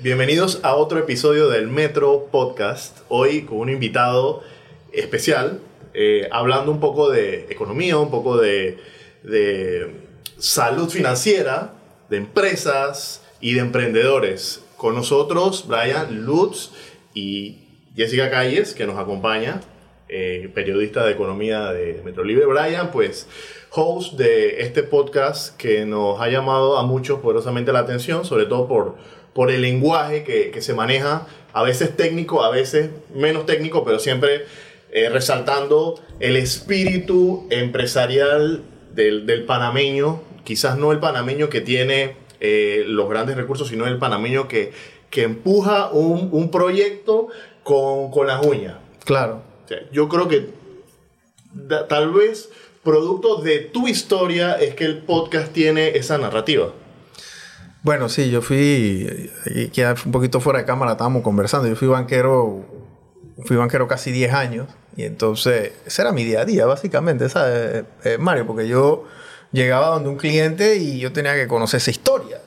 Bienvenidos a otro episodio del Metro Podcast. Hoy con un invitado especial, eh, hablando un poco de economía, un poco de, de salud financiera, de empresas y de emprendedores. Con nosotros, Brian Lutz y Jessica Calles, que nos acompaña, eh, periodista de economía de Metro Libre. Brian, pues, host de este podcast que nos ha llamado a muchos poderosamente la atención, sobre todo por, por el lenguaje que, que se maneja, a veces técnico, a veces menos técnico, pero siempre eh, resaltando el espíritu empresarial del, del, panameño, quizás no el panameño que tiene eh, los grandes recursos, sino el panameño que, que empuja un, un proyecto con, con, las uñas. Claro. O sea, yo creo que da, tal vez producto de tu historia es que el podcast tiene esa narrativa. Bueno, sí, yo fui, queda un poquito fuera de cámara, estábamos conversando, yo fui banquero, fui banquero casi 10 años y entonces ese era mi día a día, básicamente, ¿sabes, eh, Mario? Porque yo llegaba donde un cliente y yo tenía que conocer esa historia.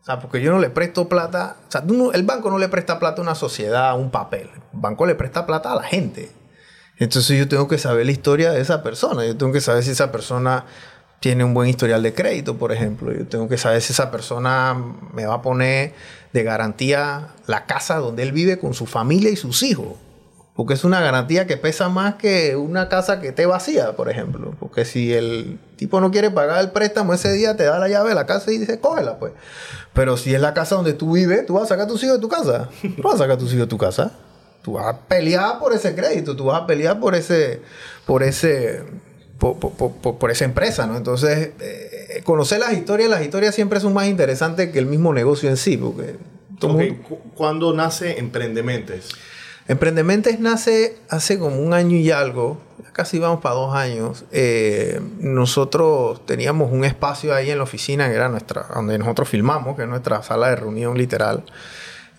O sea, porque yo no le presto plata. O sea, el banco no le presta plata a una sociedad, a un papel. El banco le presta plata a la gente. Entonces yo tengo que saber la historia de esa persona. Yo tengo que saber si esa persona tiene un buen historial de crédito, por ejemplo. Yo tengo que saber si esa persona me va a poner de garantía la casa donde él vive con su familia y sus hijos. Porque es una garantía que pesa más que una casa que esté vacía, por ejemplo. Porque si el tipo no quiere pagar el préstamo ese día, te da la llave de la casa y dice, cógela, pues. Pero si es la casa donde tú vives, tú vas a sacar a tus hijos de tu casa. Tú vas a sacar a tus hijos de tu casa. Tú vas a pelear por ese crédito, tú vas a pelear por ese, por ese, por, por, por, por esa empresa, ¿no? Entonces, eh, conocer las historias, las historias siempre son más interesantes que el mismo negocio en sí, porque... Okay. ¿Cuándo nace Emprendementes? Emprendementes nace hace como un año y algo, casi vamos para dos años. Eh, nosotros teníamos un espacio ahí en la oficina, que era nuestra, donde nosotros filmamos, que es nuestra sala de reunión literal.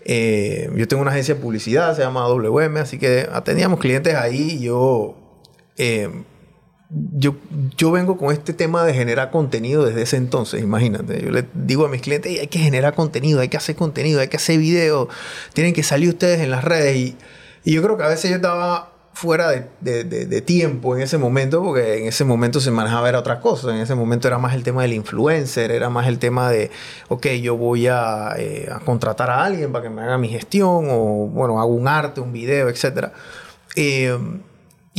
Eh, yo tengo una agencia de publicidad, se llama WM, así que teníamos clientes ahí y yo, eh, yo, yo vengo con este tema de generar contenido desde ese entonces, imagínate. Yo le digo a mis clientes, hay que generar contenido, hay que hacer contenido, hay que hacer video, tienen que salir ustedes en las redes y y yo creo que a veces yo estaba fuera de, de, de, de, tiempo en ese momento, porque en ese momento se manejaba era otras cosas. En ese momento era más el tema del influencer, era más el tema de, ok, yo voy a, eh, a contratar a alguien para que me haga mi gestión, o bueno, hago un arte, un video, etc. Eh,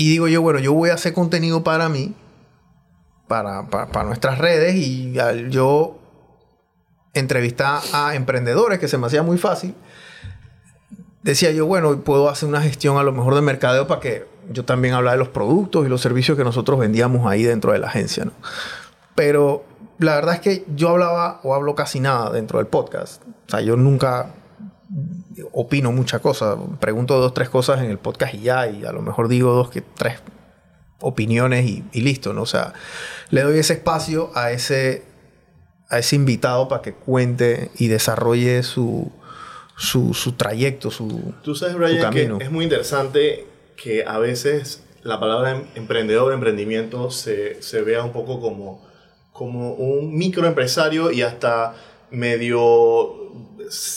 y digo yo, bueno, yo voy a hacer contenido para mí, para, para, nuestras redes, y yo entrevistar a emprendedores, que se me hacía muy fácil, decía yo, bueno, puedo hacer una gestión a lo mejor de mercadeo para que yo también hablara de los productos y los servicios que nosotros vendíamos ahí dentro de la agencia, ¿no? Pero la verdad es que yo hablaba o hablo casi nada dentro del podcast. O sea, yo nunca opino muchas cosas. Pregunto dos, tres cosas en el podcast y ya, y a lo mejor digo dos, que tres opiniones y, y listo, ¿no? O sea, le doy ese espacio a ese, a ese invitado para que cuente y desarrolle su, su, su trayecto, su, Tú sabes, Brian, su camino. Que es muy interesante que a veces la palabra em, emprendedor, emprendimiento, se, se vea un poco como, como un microempresario y hasta medio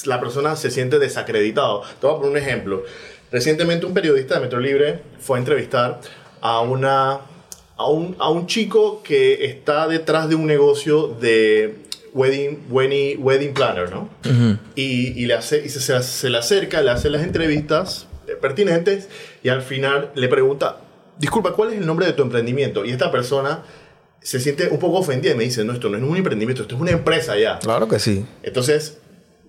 la persona se siente desacreditado. Te voy a poner un ejemplo. Recientemente un periodista de Metro Libre fue a entrevistar a una a un, a un chico que está detrás de un negocio de wedding, wedding, wedding planner, ¿no? Uh -huh. y, y, le hace, y se, se, se, le acerca, le hace las entrevistas pertinentes y al final le pregunta, disculpa, ¿cuál es el nombre de tu emprendimiento? Y esta persona se siente un poco ofendida y me dice, no, esto no es un emprendimiento, esto es una empresa ya. Claro que sí. Entonces,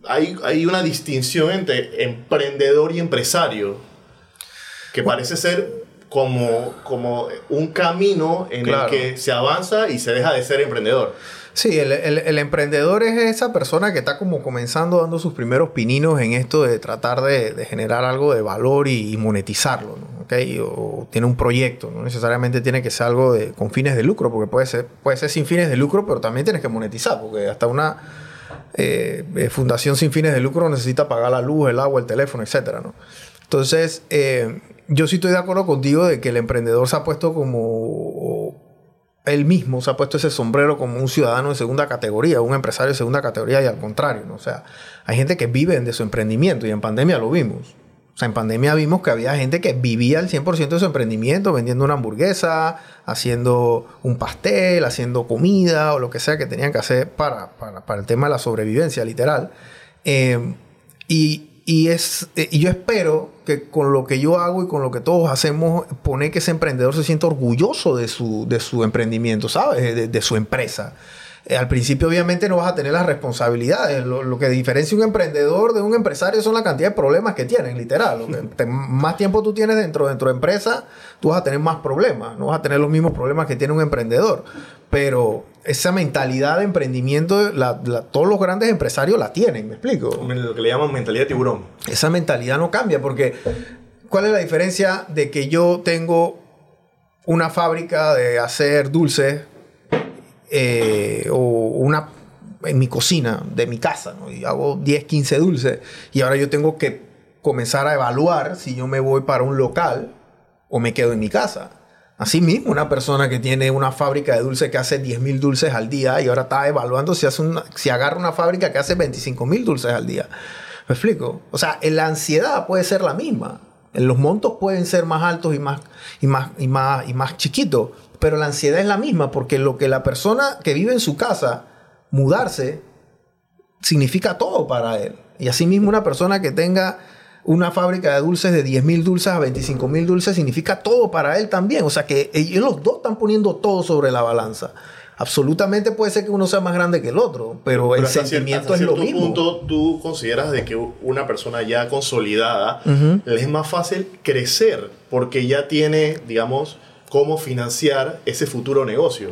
hay, hay una distinción entre emprendedor y empresario que bueno. parece ser como, como un camino en claro. el que se avanza y se deja de ser emprendedor. Sí, el, el, el, emprendedor es esa persona que está como comenzando dando sus primeros pininos en esto de tratar de, de generar algo de valor y, y monetizarlo, ¿no? ¿Okay? O tiene un proyecto, no necesariamente tiene que ser algo de, con fines de lucro, porque puede ser, puede ser sin fines de lucro, pero también tienes que monetizar, porque hasta una eh, fundación sin fines de lucro necesita pagar la luz, el agua, el teléfono, etc. ¿no? Entonces, eh, yo sí estoy de acuerdo contigo de que el emprendedor se ha puesto como él mismo se ha puesto ese sombrero como un ciudadano de segunda categoría, un empresario de segunda categoría y al contrario, ¿no? O sea, hay gente que vive de su emprendimiento y en pandemia lo vimos. O sea, en pandemia vimos que había gente que vivía el 100% de su emprendimiento, vendiendo una hamburguesa, haciendo un pastel, haciendo comida o lo que sea que tenían que hacer para, para, el tema de la sobrevivencia, literal. Eh, y, y, es, eh, y yo espero que con lo que yo hago y con lo que todos hacemos, poner que ese emprendedor se sienta orgulloso de su, de su emprendimiento, ¿sabes? De, su empresa. Eh, al principio obviamente no vas a tener las responsabilidades. Lo, que diferencia un emprendedor de un empresario son la cantidad de problemas que tienen, literal. Lo que más tiempo tú tienes dentro, dentro de empresa, tú vas a tener más problemas. No vas a tener los mismos problemas que tiene un emprendedor. Pero esa mentalidad de emprendimiento, todos los grandes empresarios la tienen, ¿me explico? Lo que le llaman mentalidad de tiburón. Esa mentalidad no cambia porque ¿cuál es la diferencia de que yo tengo una fábrica de hacer dulces eh, o una en mi cocina de mi casa y hago 10, 15 dulces y ahora yo tengo que comenzar a evaluar si yo me voy para un local o me quedo en mi casa? Asimismo, una persona que tiene una fábrica de dulces que hace 10.000 dulces al día y ahora está evaluando si, hace si agarra una fábrica que hace 25.000 dulces al día. ¿Me explico? O sea, la ansiedad puede ser la misma. Los montos pueden ser más altos y más, y más, y más, y más chiquitos, pero la ansiedad es la misma porque lo que la persona que vive en su casa, mudarse, significa todo para él. Y asimismo una persona que tenga una fábrica de dulces de 10 mil dulces a 25 mil dulces significa todo para él también. O sea que ellos los dos están poniendo todo sobre la balanza. Absolutamente puede ser que uno sea más grande que el otro, pero, el sentimiento es lo mismo. punto tú consideras de que una persona ya consolidada le es más fácil crecer porque ya tiene, digamos, cómo financiar ese futuro negocio.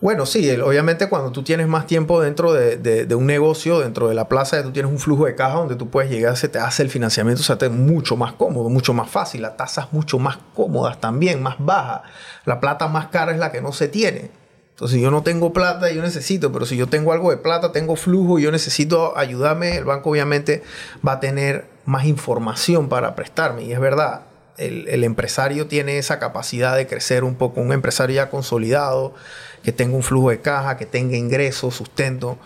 Bueno, sí, obviamente cuando tú tienes más tiempo dentro de, un negocio, dentro de la plaza, tú tienes un flujo de caja donde tú puedes llegar, se te hace el financiamiento, se te mucho más cómodo, mucho más fácil, las tasas mucho más cómodas también, más bajas. La plata más cara es la que no se tiene. Entonces, yo no tengo plata, yo necesito, pero si yo tengo algo de plata, tengo flujo, yo necesito ayudarme, el banco obviamente va a tener más información para prestarme. Y es verdad, el, el empresario tiene esa capacidad de crecer un poco, un empresario ya consolidado que tenga un flujo de caja, que tenga ingresos, sustento.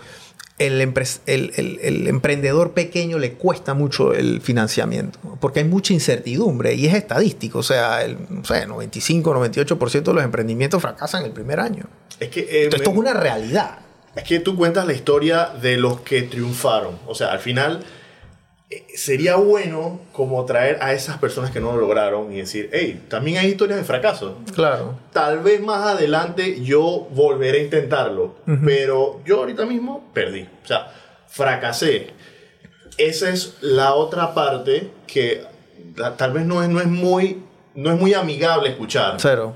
El, el, emprendedor pequeño le cuesta mucho el financiamiento, porque hay mucha incertidumbre y es estadístico, o sea, el no sé, 95, 98% de los emprendimientos fracasan el primer año. Es que, eh, esto es una realidad. Es que tú cuentas la historia de los que triunfaron, o sea, al final sería bueno como traer a esas personas que no lo lograron y decir, hey, también hay historias de fracaso. Claro. Tal vez más adelante yo volveré a intentarlo, pero yo ahorita mismo perdí. O sea, fracasé. Esa es la otra parte que tal vez no es, no es, muy, no es muy amigable escuchar. Cero.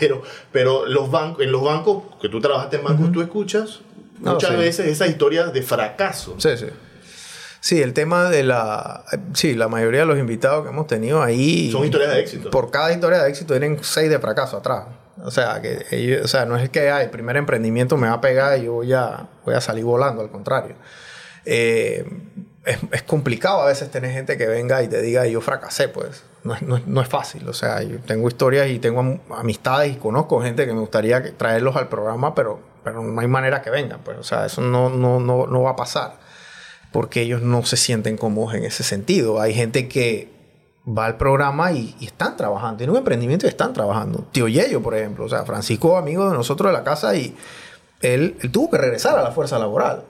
Pero, pero los bancos, en los bancos, que tú trabajaste en bancos, tú escuchas muchas veces esas historias de fracaso. Sí, sí. Sí, el tema de la... Sí, la mayoría de los invitados que hemos tenido ahí... Son historias de éxito. Por cada historia de éxito tienen seis de fracaso atrás. O sea, que o sea, no es que el primer emprendimiento me va a pegar y yo voy a, voy a salir volando, al contrario. Eh, es, complicado a veces tener gente que venga y te diga yo fracasé, pues no es, no, es, fácil. O sea, yo tengo historias y tengo amistades y conozco gente que me gustaría traerlos al programa, pero, pero no hay manera que vengan, pues. O sea, eso no, no, no, no va a pasar porque ellos no se sienten cómodos en ese sentido. Hay gente que va al programa y, están trabajando, tienen un emprendimiento y están trabajando. Tío Yello, por ejemplo, o sea, Francisco, amigo de nosotros de la casa, y él, tuvo que regresar a la fuerza laboral.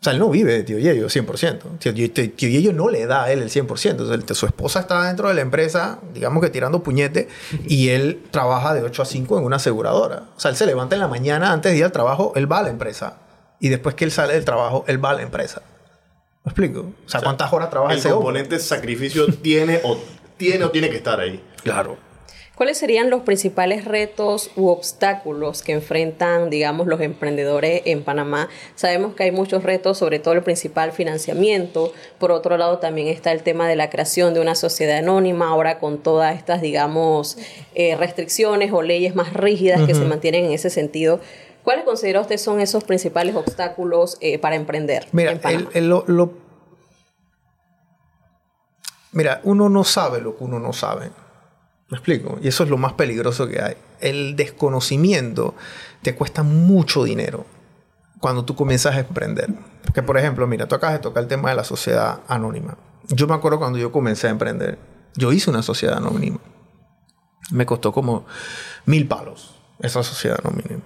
O sea, él no vive de Tío Yello 100%. Tío, tío Yello no le da a él el 100%. Entonces, su esposa está dentro de la empresa, digamos que tirando puñete, y él trabaja de 8 a 5 en una aseguradora. O sea, él se levanta en la mañana antes de ir al trabajo, él va a la empresa. Y después que él sale del trabajo, él va a la empresa. ¿Me explico? O sea, ¿cuántas horas trabaja el ese componente sacrificio tiene o tiene o tiene que estar ahí? Claro. ¿Cuáles serían los principales retos u obstáculos que enfrentan, digamos, los emprendedores en Panamá? Sabemos que hay muchos retos, sobre todo el principal financiamiento. Por otro lado, también está el tema de la creación de una sociedad anónima, ahora con todas estas, digamos, eh, restricciones o leyes más rígidas que se mantienen en ese sentido. ¿Cuáles considera usted son esos principales obstáculos eh, para emprender? Mira, Mira, uno no sabe lo que uno no sabe. ¿Me explico? Y eso es lo más peligroso que hay. El desconocimiento te cuesta mucho dinero cuando tú comienzas a emprender. Porque, por ejemplo, mira, tú acabas de tocar el tema de la sociedad anónima. Yo me acuerdo cuando yo comencé a emprender, yo hice una sociedad anónima. Me costó como mil palos esa sociedad anónima.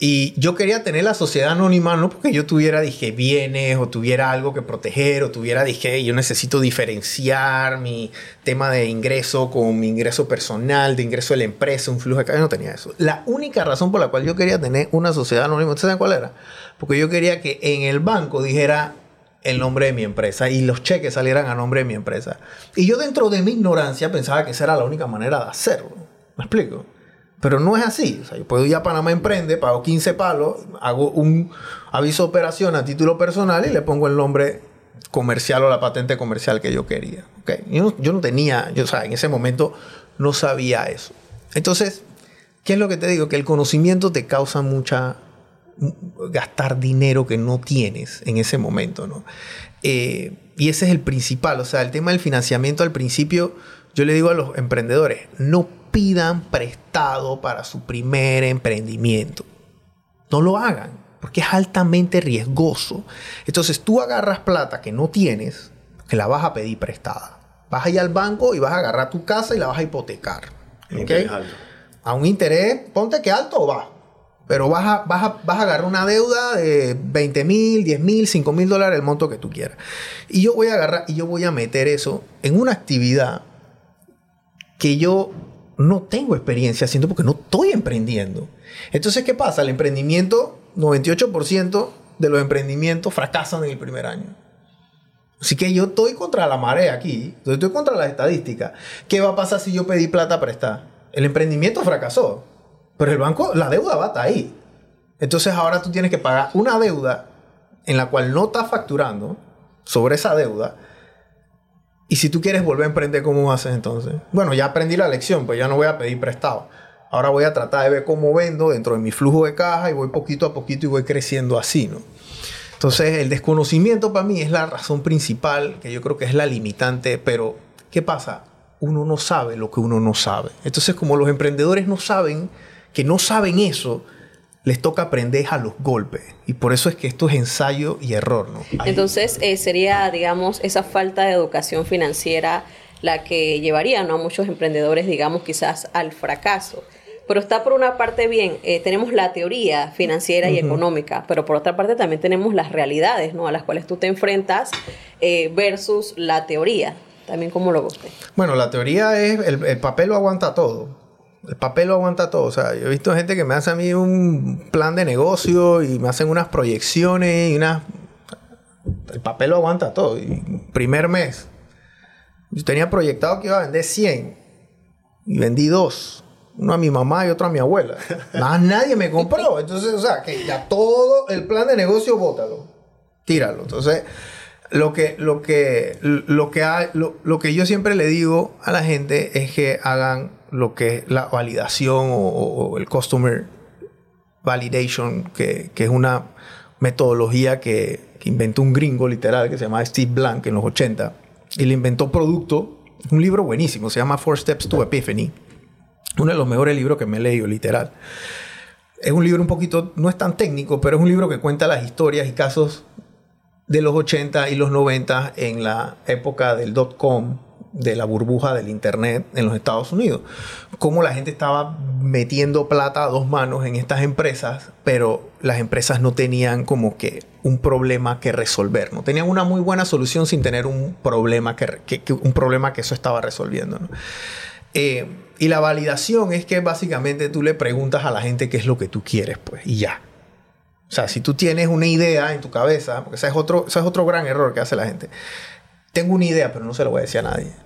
Y yo quería tener la sociedad anónima no porque yo tuviera, dije, bienes o tuviera algo que proteger o tuviera, dije, yo necesito diferenciar mi tema de ingreso con mi ingreso personal, de ingreso de la empresa, un flujo de caja. no tenía eso. La única razón por la cual yo quería tener una sociedad anónima, ¿ustedes saben cuál era? Porque yo quería que en el banco dijera el nombre de mi empresa y los cheques salieran a nombre de mi empresa. Y yo dentro de mi ignorancia pensaba que esa era la única manera de hacerlo. ¿Me explico? Pero no es así. O sea, yo puedo ir a Panamá Emprende, pago 15 palos, hago un aviso de operación a título personal y le pongo el nombre comercial o la patente comercial que yo quería. ¿Okay? Yo, no, yo no tenía, yo, o sea, en ese momento no sabía eso. Entonces, ¿qué es lo que te digo? Que el conocimiento te causa mucha gastar dinero que no tienes en ese momento, ¿no? Eh, y ese es el principal, o sea, el tema del financiamiento al principio, yo le digo a los emprendedores, no pidan prestado para su primer emprendimiento. No lo hagan, porque es altamente riesgoso. Entonces tú agarras plata que no tienes, que la vas a pedir prestada. Vas a ir al banco y vas a agarrar tu casa y la vas a hipotecar. ¿okay? A un interés, ponte que alto va. Pero vas a, vas, a, vas a agarrar una deuda de 20 mil, 10 mil, 5 mil dólares, el monto que tú quieras. Y yo voy a agarrar y yo voy a meter eso en una actividad que yo no tengo experiencia haciendo porque no estoy emprendiendo. Entonces, ¿qué pasa? El emprendimiento, 98% de los emprendimientos fracasan en el primer año. Así que yo estoy contra la marea aquí, estoy contra las estadísticas. ¿Qué va a pasar si yo pedí plata prestada? El emprendimiento fracasó, pero el banco, la deuda va a estar ahí. Entonces ahora tú tienes que pagar una deuda en la cual no estás facturando sobre esa deuda y si tú quieres volver a emprender, ¿cómo haces entonces? Bueno, ya aprendí la lección, pues ya no voy a pedir prestado. Ahora voy a tratar de ver cómo vendo dentro de mi flujo de caja y voy poquito a poquito y voy creciendo así, ¿no? Entonces, el desconocimiento para mí es la razón principal, que yo creo que es la limitante, pero ¿qué pasa? Uno no sabe lo que uno no sabe. Entonces, como los emprendedores no saben, que no saben eso, les toca aprender a los golpes. Y por eso es que esto es ensayo y error, ¿no? Entonces, eh, sería, digamos, esa falta de educación financiera la que llevaría ¿no? a muchos emprendedores, digamos, quizás al fracaso. Pero está por una parte bien, eh, tenemos la teoría financiera y económica, pero por otra parte también tenemos las realidades, ¿no? A las cuales tú te enfrentas eh, versus la teoría. También como lo guste. Bueno, la teoría es, el papel lo aguanta todo. El papel lo aguanta todo. O sea, yo he visto gente que me hace a mí un plan de negocio y me hacen unas proyecciones y unas... El papel lo aguanta todo. Y primer mes. Yo tenía proyectado que iba a vender 100 y vendí dos. Uno a mi mamá y otro a mi abuela. Más nadie me compró. Entonces, o sea, que ya todo el plan de negocio, bótalo. Tíralo. Entonces, lo que, lo que, lo que, lo, lo que yo siempre le digo a la gente es que hagan lo que es la validación o, el customer validation, que, es una metodología que, inventó un gringo literal que se llama Steve Blank en los 80. Y le inventó producto, un libro buenísimo, se llama Four Steps to Epiphany. Uno de los mejores libros que me he leído, literal. Es un libro un poquito, no es tan técnico, pero es un libro que cuenta las historias y casos de los 80 y los 90 en la época del dot-com de la burbuja del Internet en los Estados Unidos. Cómo la gente estaba metiendo plata a dos manos en estas empresas, pero las empresas no tenían como que un problema que resolver. No tenían una muy buena solución sin tener un problema que, un problema que eso estaba resolviendo. Eh, y la validación es que básicamente tú le preguntas a la gente qué es lo que tú quieres, pues, y ya. O sea, si tú tienes una idea en tu cabeza, porque ese es otro, ese es otro gran error que hace la gente. Tengo una idea, pero no se lo voy a decir a nadie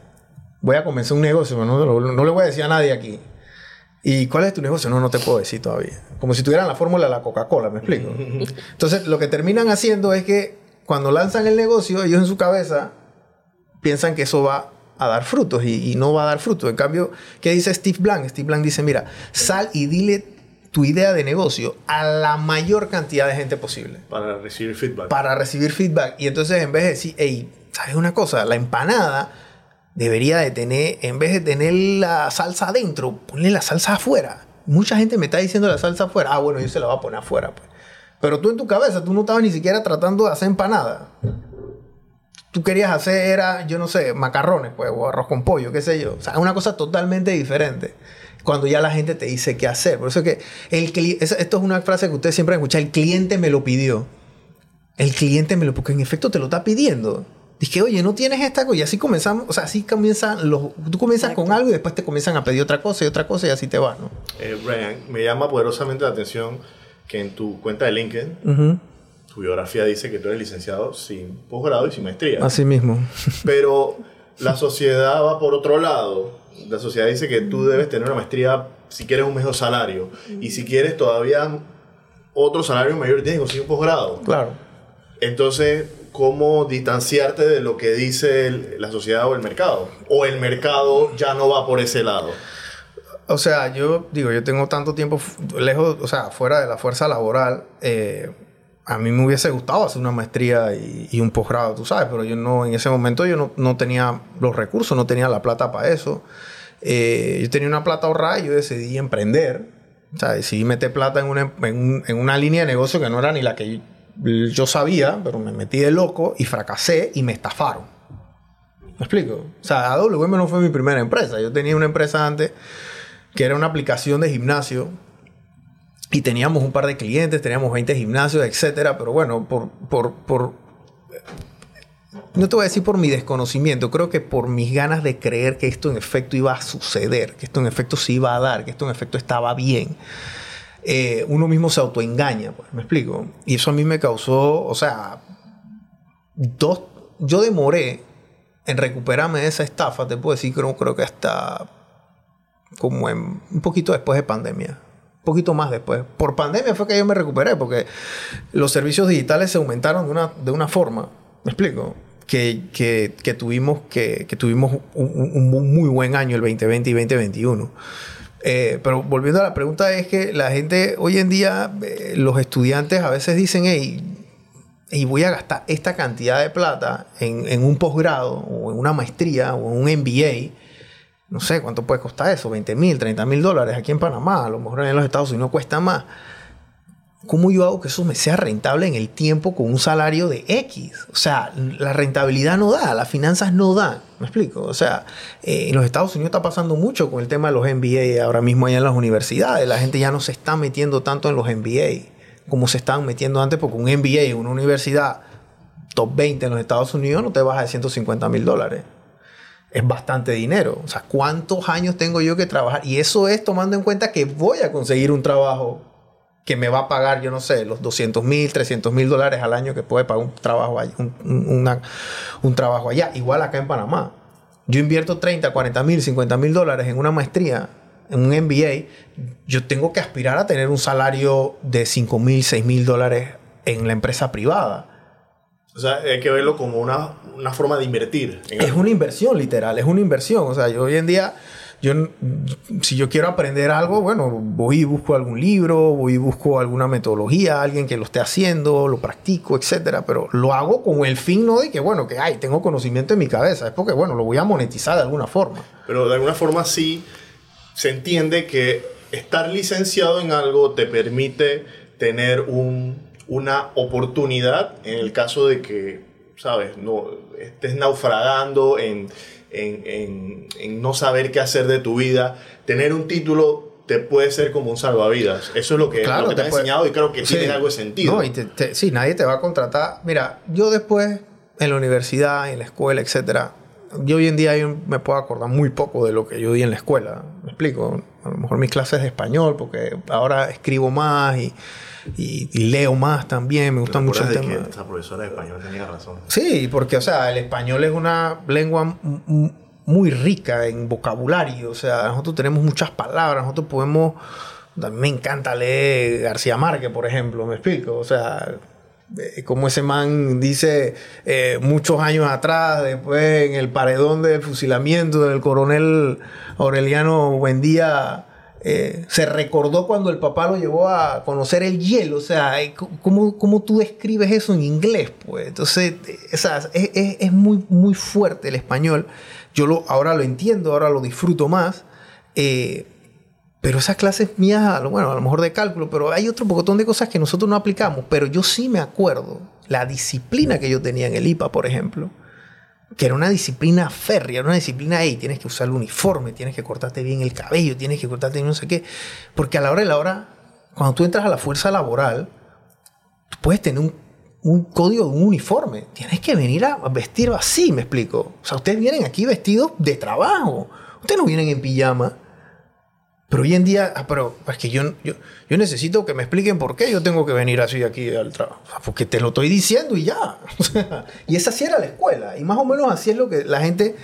voy a comenzar un negocio, pero no, le voy a decir a nadie aquí. ¿Y cuál es tu negocio? No, no te puedo decir todavía. Como si tuvieran la fórmula de la Coca-Cola, ¿me explico? Entonces, lo que terminan haciendo es que cuando lanzan el negocio, ellos en su cabeza piensan que eso va a dar frutos y, no va a dar frutos. En cambio, ¿qué dice Steve Blank? Steve Blank dice, mira, sal y dile tu idea de negocio a la mayor cantidad de gente posible. Para recibir feedback. Para recibir feedback. Y entonces, en vez de decir, hey, ¿sabes una cosa? La empanada debería de tener, en vez de tener la salsa adentro, ponle la salsa afuera. Mucha gente me está diciendo la salsa afuera. Ah, bueno, yo se la voy a poner afuera. Pues. Pero tú en tu cabeza, tú no estabas ni siquiera tratando de hacer empanada. Tú querías hacer, era, yo no sé, macarrones, pues, o arroz con pollo, qué sé yo. O sea, una cosa totalmente diferente. Cuando ya la gente te dice qué hacer. Por eso que el esto es una frase que ustedes siempre escuchan, el cliente me lo pidió. El cliente me lo, porque en efecto te lo está pidiendo. Dije, oye, no tienes esta cosa. Y así comenzamos, o sea, así comienzan los. Tú comienzas con algo y después te comienzan a pedir otra cosa y otra cosa y así te vas, ¿no? Eh, Brian, me llama poderosamente la atención que en tu cuenta de LinkedIn, tu biografía dice que tú eres licenciado sin posgrado y sin maestría. Así mismo. Pero la sociedad va por otro lado. La sociedad dice que tú debes tener una maestría si quieres un mejor salario. Y si quieres todavía otro salario mayor, tienes que conseguir un posgrado. Claro. Entonces, ¿cómo distanciarte de lo que dice la sociedad o el mercado? ¿O el mercado ya no va por ese lado? O sea, yo digo, yo tengo tanto tiempo lejos, o sea, fuera de la fuerza laboral. Eh, a mí me hubiese gustado hacer una maestría y, un posgrado, tú sabes, pero yo no, en ese momento yo no, tenía los recursos, no tenía la plata para eso. Eh, yo tenía una plata ahorrada y yo decidí emprender. O sea, decidí meter plata en una, en una línea de negocio que no era ni la que yo sabía, pero me metí de loco y fracasé y me estafaron. ¿Me explico? O sea, AWM no fue mi primera empresa. Yo tenía una empresa antes que era una aplicación de gimnasio y teníamos un par de clientes, teníamos 20 gimnasios, etcétera, pero bueno, por, por, por, no te voy a decir por mi desconocimiento, creo que por mis ganas de creer que esto en efecto iba a suceder, que esto en efecto se iba a dar, que esto en efecto estaba bien. Eh, uno mismo se autoengaña, pues, me explico. Y eso a mí me causó, o sea, dos, yo demoré en recuperarme de esa estafa, te puedo decir, creo, creo que hasta como en, un poquito después de pandemia. Un poquito más después. Por pandemia fue que yo me recuperé, porque los servicios digitales se aumentaron de una, de una forma, ¿me explico? Que, que, tuvimos, que, tuvimos un, muy buen año el 2020 y 2021. Eh, pero volviendo a la pregunta es que la gente, hoy en día, eh, los estudiantes a veces dicen, hey, y voy a gastar esta cantidad de plata en, en un posgrado o en una maestría o en un MBA no sé cuánto puede costar eso, 20 mil, 30 mil dólares aquí en Panamá, a lo mejor en los Estados Unidos cuesta más. ¿Cómo yo hago que eso me sea rentable en el tiempo con un salario de X? O sea, la rentabilidad no da, las finanzas no dan. ¿Me explico? O sea, eh, en los Estados Unidos está pasando mucho con el tema de los MBA ahora mismo allá en las universidades. La gente ya no se está metiendo tanto en los MBA como se estaban metiendo antes, porque un MBA en una universidad top 20 en los Estados Unidos no te baja de 150 mil dólares es bastante dinero. O sea, ¿cuántos años tengo yo que trabajar? Y eso es tomando en cuenta que voy a conseguir un trabajo que me va a pagar, yo no sé, los 200 mil, 300 mil dólares al año que puede pagar un trabajo, allá, un, trabajo allá. Igual acá en Panamá. Yo invierto 30, 40 mil, 50 mil dólares en una maestría, en un MBA. Yo tengo que aspirar a tener un salario de 5 mil, 6 mil dólares en la empresa privada. O sea, hay que verlo como una, una forma de invertir. es una inversión, literal, es una inversión. O sea, yo hoy en día, yo, si yo quiero aprender algo, bueno, voy y busco algún libro, voy y busco alguna metodología, alguien que lo esté haciendo, lo practico, etcétera. Pero lo hago con el fin no de que, bueno, que ay, tengo conocimiento en mi cabeza, es porque, bueno, lo voy a monetizar de alguna forma. Pero de alguna forma sí se entiende que estar licenciado en algo te permite tener un una oportunidad en el caso de que, ¿sabes? No, estés naufragando en, no saber qué hacer de tu vida. Tener un título te puede ser como un salvavidas. Eso es lo que, claro, te, ha enseñado y creo que tiene algo de sentido. No, y sí, nadie te va a contratar. Mira, yo después en la universidad, en la escuela, etcétera, yo hoy en día me puedo acordar muy poco de lo que yo di en la escuela. ¿Me explico? A lo mejor mis clases de español, porque ahora escribo más y y, leo más también, me gusta mucho el tema. Que esa profesora de español tenía razón. Sí, porque, o sea, el español es una lengua muy rica en vocabulario, o sea, nosotros tenemos muchas palabras, nosotros podemos, a mí me encanta leer García Márquez, por ejemplo, me explico, o sea, como ese man dice eh, muchos años atrás, después en el paredón del fusilamiento del coronel Aureliano Buendía, eh, se recordó cuando el papá lo llevó a conocer el hielo. O sea, eh, ¿cómo, cómo tú describes eso en inglés? Pues entonces, eh, es, es- muy, muy fuerte el español. Yo lo, ahora lo entiendo, ahora lo disfruto más. Eh, pero esas clases mías, bueno, a lo mejor de cálculo, pero hay otro montón de cosas que nosotros no aplicamos. Pero yo sí me acuerdo la disciplina que yo tenía en el IPA, por ejemplo que era una disciplina férrea, era una disciplina ahí, tienes que usar el uniforme, tienes que cortarte bien el cabello, tienes que cortarte bien no sé qué. Porque a la hora de la hora, cuando tú entras a la fuerza laboral, tú puedes tener un, un código de un uniforme. Tienes que venir a vestir así, me explico. O sea, ustedes vienen aquí vestidos de trabajo. Ustedes no vienen en pijama. Pero hoy en día, ah, pero es que yo, yo, yo necesito que me expliquen por qué yo tengo que venir así aquí al trabajo. Porque te lo estoy diciendo y ya. Y esa sí era la escuela. Y más o menos así es lo que la gente,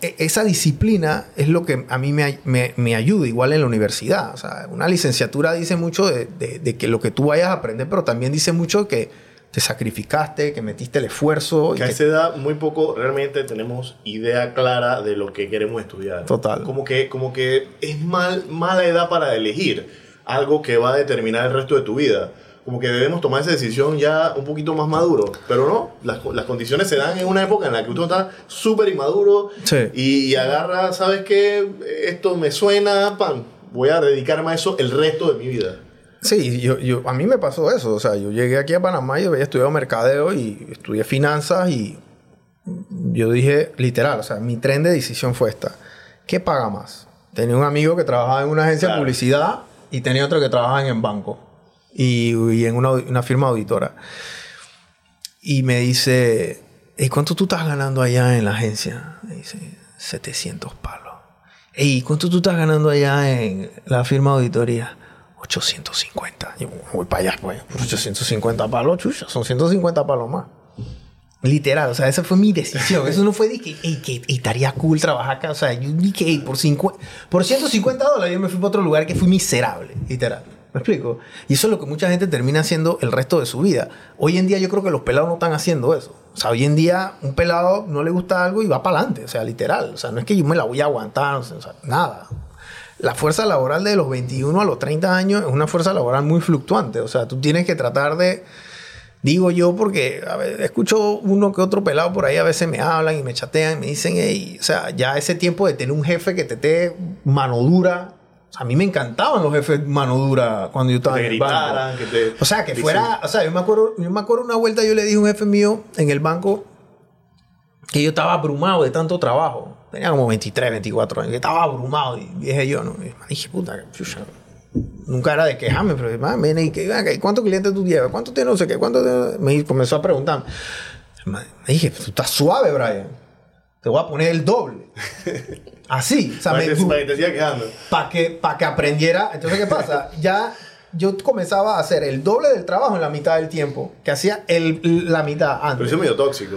e- esa disciplina es lo que a mí me, me, me ayuda, igual en la universidad. O sea, una licenciatura dice mucho de, de- de que lo que tú vayas a aprender, pero también dice mucho que te sacrificaste, que metiste el esfuerzo. y Que a que- esa edad muy poco realmente tenemos idea clara de lo que queremos estudiar. Total. Como que, como que es mal, mala edad para elegir algo que va a determinar el resto de tu vida. Como que debemos tomar esa decisión ya un poquito más maduro. Pero no, las, las condiciones se dan en una época en la que uno está súper inmaduro Sí. y, y agarra, ¿sabes qué? Esto me suena, pan. Voy a dedicarme a eso el resto de mi vida. Sí, yo, yo, a mí me pasó eso. O sea, yo llegué aquí a Panamá y había estudiado mercadeo y estudié finanzas y yo dije, literal, o sea, mi tren de decisión fue esta. ¿Qué paga más? Tenía un amigo que trabajaba en una agencia de publicidad y tenía otro que trabajaba en el banco y, y en una, una firma auditora. Y me dice, "Ey, ¿cuánto tú estás ganando allá en la agencia? Me dice, 700 palos. ¿Y cuánto tú estás ganando allá en la firma auditoría? 850. Y yo, voy para allá, pues. Por 850 palos, chucha, son 150 palos más. Literal, o sea, esa fue mi decisión. Eso no fue de que, ey, que estaría cool trabajar acá. O sea, yo dije, ey, por, 50, por 150 dólares yo me fui para otro lugar que fui miserable, literal. ¿Me explico? Y eso es lo que mucha gente termina haciendo el resto de su vida. Hoy en día yo creo que los pelados no están haciendo eso. O sea, hoy en día un pelado no le gusta algo y va para adelante. O sea, literal. O sea, no es que yo me la voy a aguantar, o sea, nada. La fuerza laboral de los 21 a los 30 años es una fuerza laboral muy fluctuante. O sea, tú tienes que tratar de... Digo yo porque a ver, escucho uno que otro pelado por ahí, a veces me hablan y me chatean y me dicen, "Ey", o sea, ya ese tiempo de tener un jefe que te dé mano dura. o sea, a mí me encantaban los jefes mano dura cuando yo estaba Que en el banco. que te... O sea, que dicen- fuera, o sea, yo me acuerdo, yo me acuerdo una vuelta yo le dije a un jefe mío en el banco que yo estaba abrumado de tanto trabajo. Tenía como 23, 24 años, que estaba abrumado y dije yo, ¿no? Y dije, puta, chucha. Nunca era de quejarme, pero man, y que, "Ven acá, ¿cuántos clientes tú llevas? ¿Cuánto tienes? No sé qué, ¿cuánto te-?" Me comenzó a preguntar. Me dije, tú estás suave, Brian. Te voy a poner el doble. Así. O sea, Para me, que, para que te siga quejando. para que, pa' que aprendiera. Entonces, ¿qué pasa? Ya yo comenzaba a hacer el doble del trabajo en la mitad del tiempo que hacía el, la mitad Pero antes. eso es medio tóxico.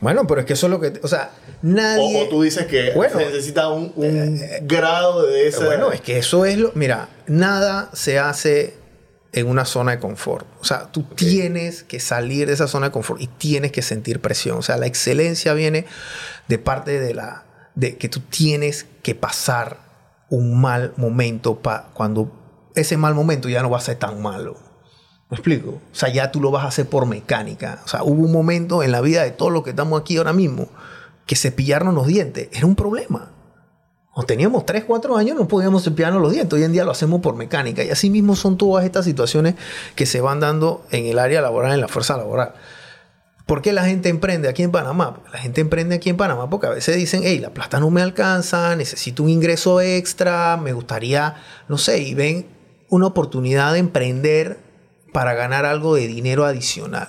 Bueno, pero es que eso es lo que... O sea, nadie... O, o tú dices que Bueno. se necesita un, un grado de esa... Bueno, es que eso es lo... Mira, nada se hace en una zona de confort. O sea, tú tienes que salir de esa zona de confort y tienes que sentir presión. O sea, la excelencia viene de parte de la... de que tú tienes que pasar un mal momento pa, cuando ese mal momento ya no va a ser tan malo. ¿Me explico? O sea, ya tú lo vas a hacer por mecánica. O sea, hubo un momento en la vida de todos los que estamos aquí ahora mismo que cepillarnos los dientes era un problema. Cuando teníamos 3, 4 años no podíamos cepillarnos los dientes. Hoy en día lo hacemos por mecánica. Y así mismo son todas estas situaciones que se van dando en el área laboral, en la fuerza laboral. ¿Por qué la gente emprende aquí en Panamá? La gente emprende aquí en Panamá porque a veces dicen, hey, la plata no me alcanza, necesito un ingreso extra, me gustaría, no sé, y ven una oportunidad de emprender para ganar algo de dinero adicional.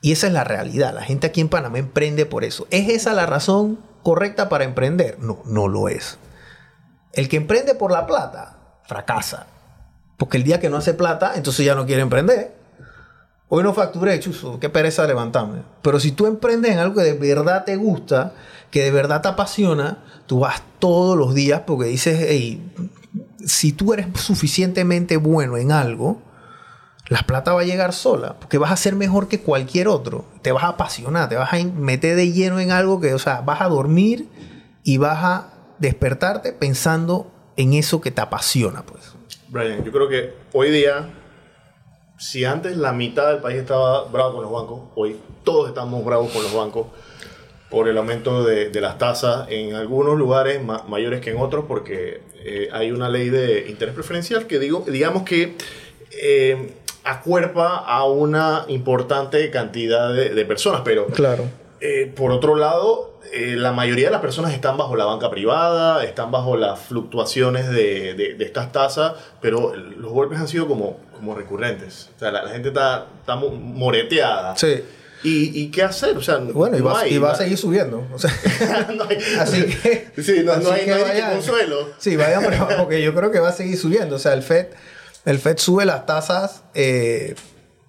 Y esa es la realidad. La gente aquí en Panamá emprende por eso. ¿Es esa la razón correcta para emprender? No, no lo es. El que emprende por la plata fracasa. Porque el día que no hace plata, entonces ya no quiere emprender. Hoy no facturé, chuzo, qué pereza levantarme. Pero si tú emprendes en algo que de verdad te gusta, que de verdad te apasiona, tú vas todos los días porque dices, hey, si tú eres suficientemente bueno en algo, la plata va a llegar sola, porque vas a ser mejor que cualquier otro. Te vas a apasionar, te vas a meter de lleno en algo que, o sea, vas a dormir y vas a despertarte pensando en eso que te apasiona, pues. Brian, yo creo que hoy día, si antes la mitad del país estaba bravo con los bancos, hoy todos estamos bravos con los bancos por el aumento de, las tasas en algunos lugares ma- mayores que en otros, porque eh, hay una ley de interés preferencial que digo, digamos que eh, acuerpa a una importante cantidad de, de personas, pero Claro. eh, por otro lado, eh, la mayoría de las personas están bajo la banca privada, están bajo las fluctuaciones de, de- de estas tasas, pero los golpes han sido como, como recurrentes. O sea, la, la gente está, está mo- moreteada. Sí. ¿Y, y qué hacer? O sea, Bueno, y no va, hay- y va a no- seguir subiendo. O sea, no hay- así que. Sí, no, no así hay, que no hay vayan. consuelo. Sí, vayan por- porque yo creo que va a seguir subiendo. O sea, el FED, el FED sube las tasas eh,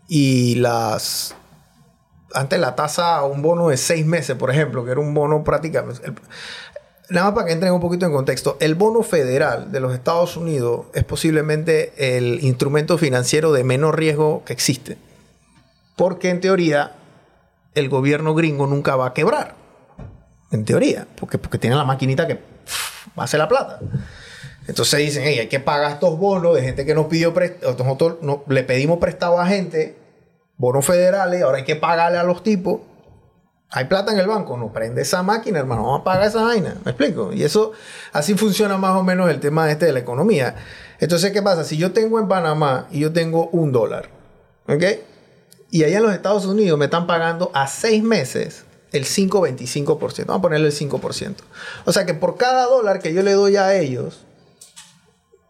y las. Antes la tasa un bono de seis meses, por ejemplo, que era un bono prácticamente. nada más para que entren un poquito en contexto. El bono federal de los Estados Unidos es posiblemente el instrumento financiero de menor riesgo que existe. Porque en teoría el gobierno gringo nunca va a quebrar. En teoría. Porque, porque tiene la maquinita que hace la plata. Entonces dicen, hey, hay que pagar estos bonos de gente que nos pidió prestado. Nosotros no- le pedimos prestado a gente, bonos federales, ahora hay que pagarle a los tipos. Hay plata en el banco, no prende esa máquina, hermano, vamos a pagar esa vaina. ¿Me explico? Y eso, así funciona más o menos el tema este de la economía. Entonces, ¿qué pasa? Si yo tengo en Panamá y yo tengo un dólar, ¿ok? Y allá en los Estados Unidos me están pagando a seis meses el 5,25%. Vamos a ponerle el 5%. O sea que por cada dólar que yo le doy a ellos,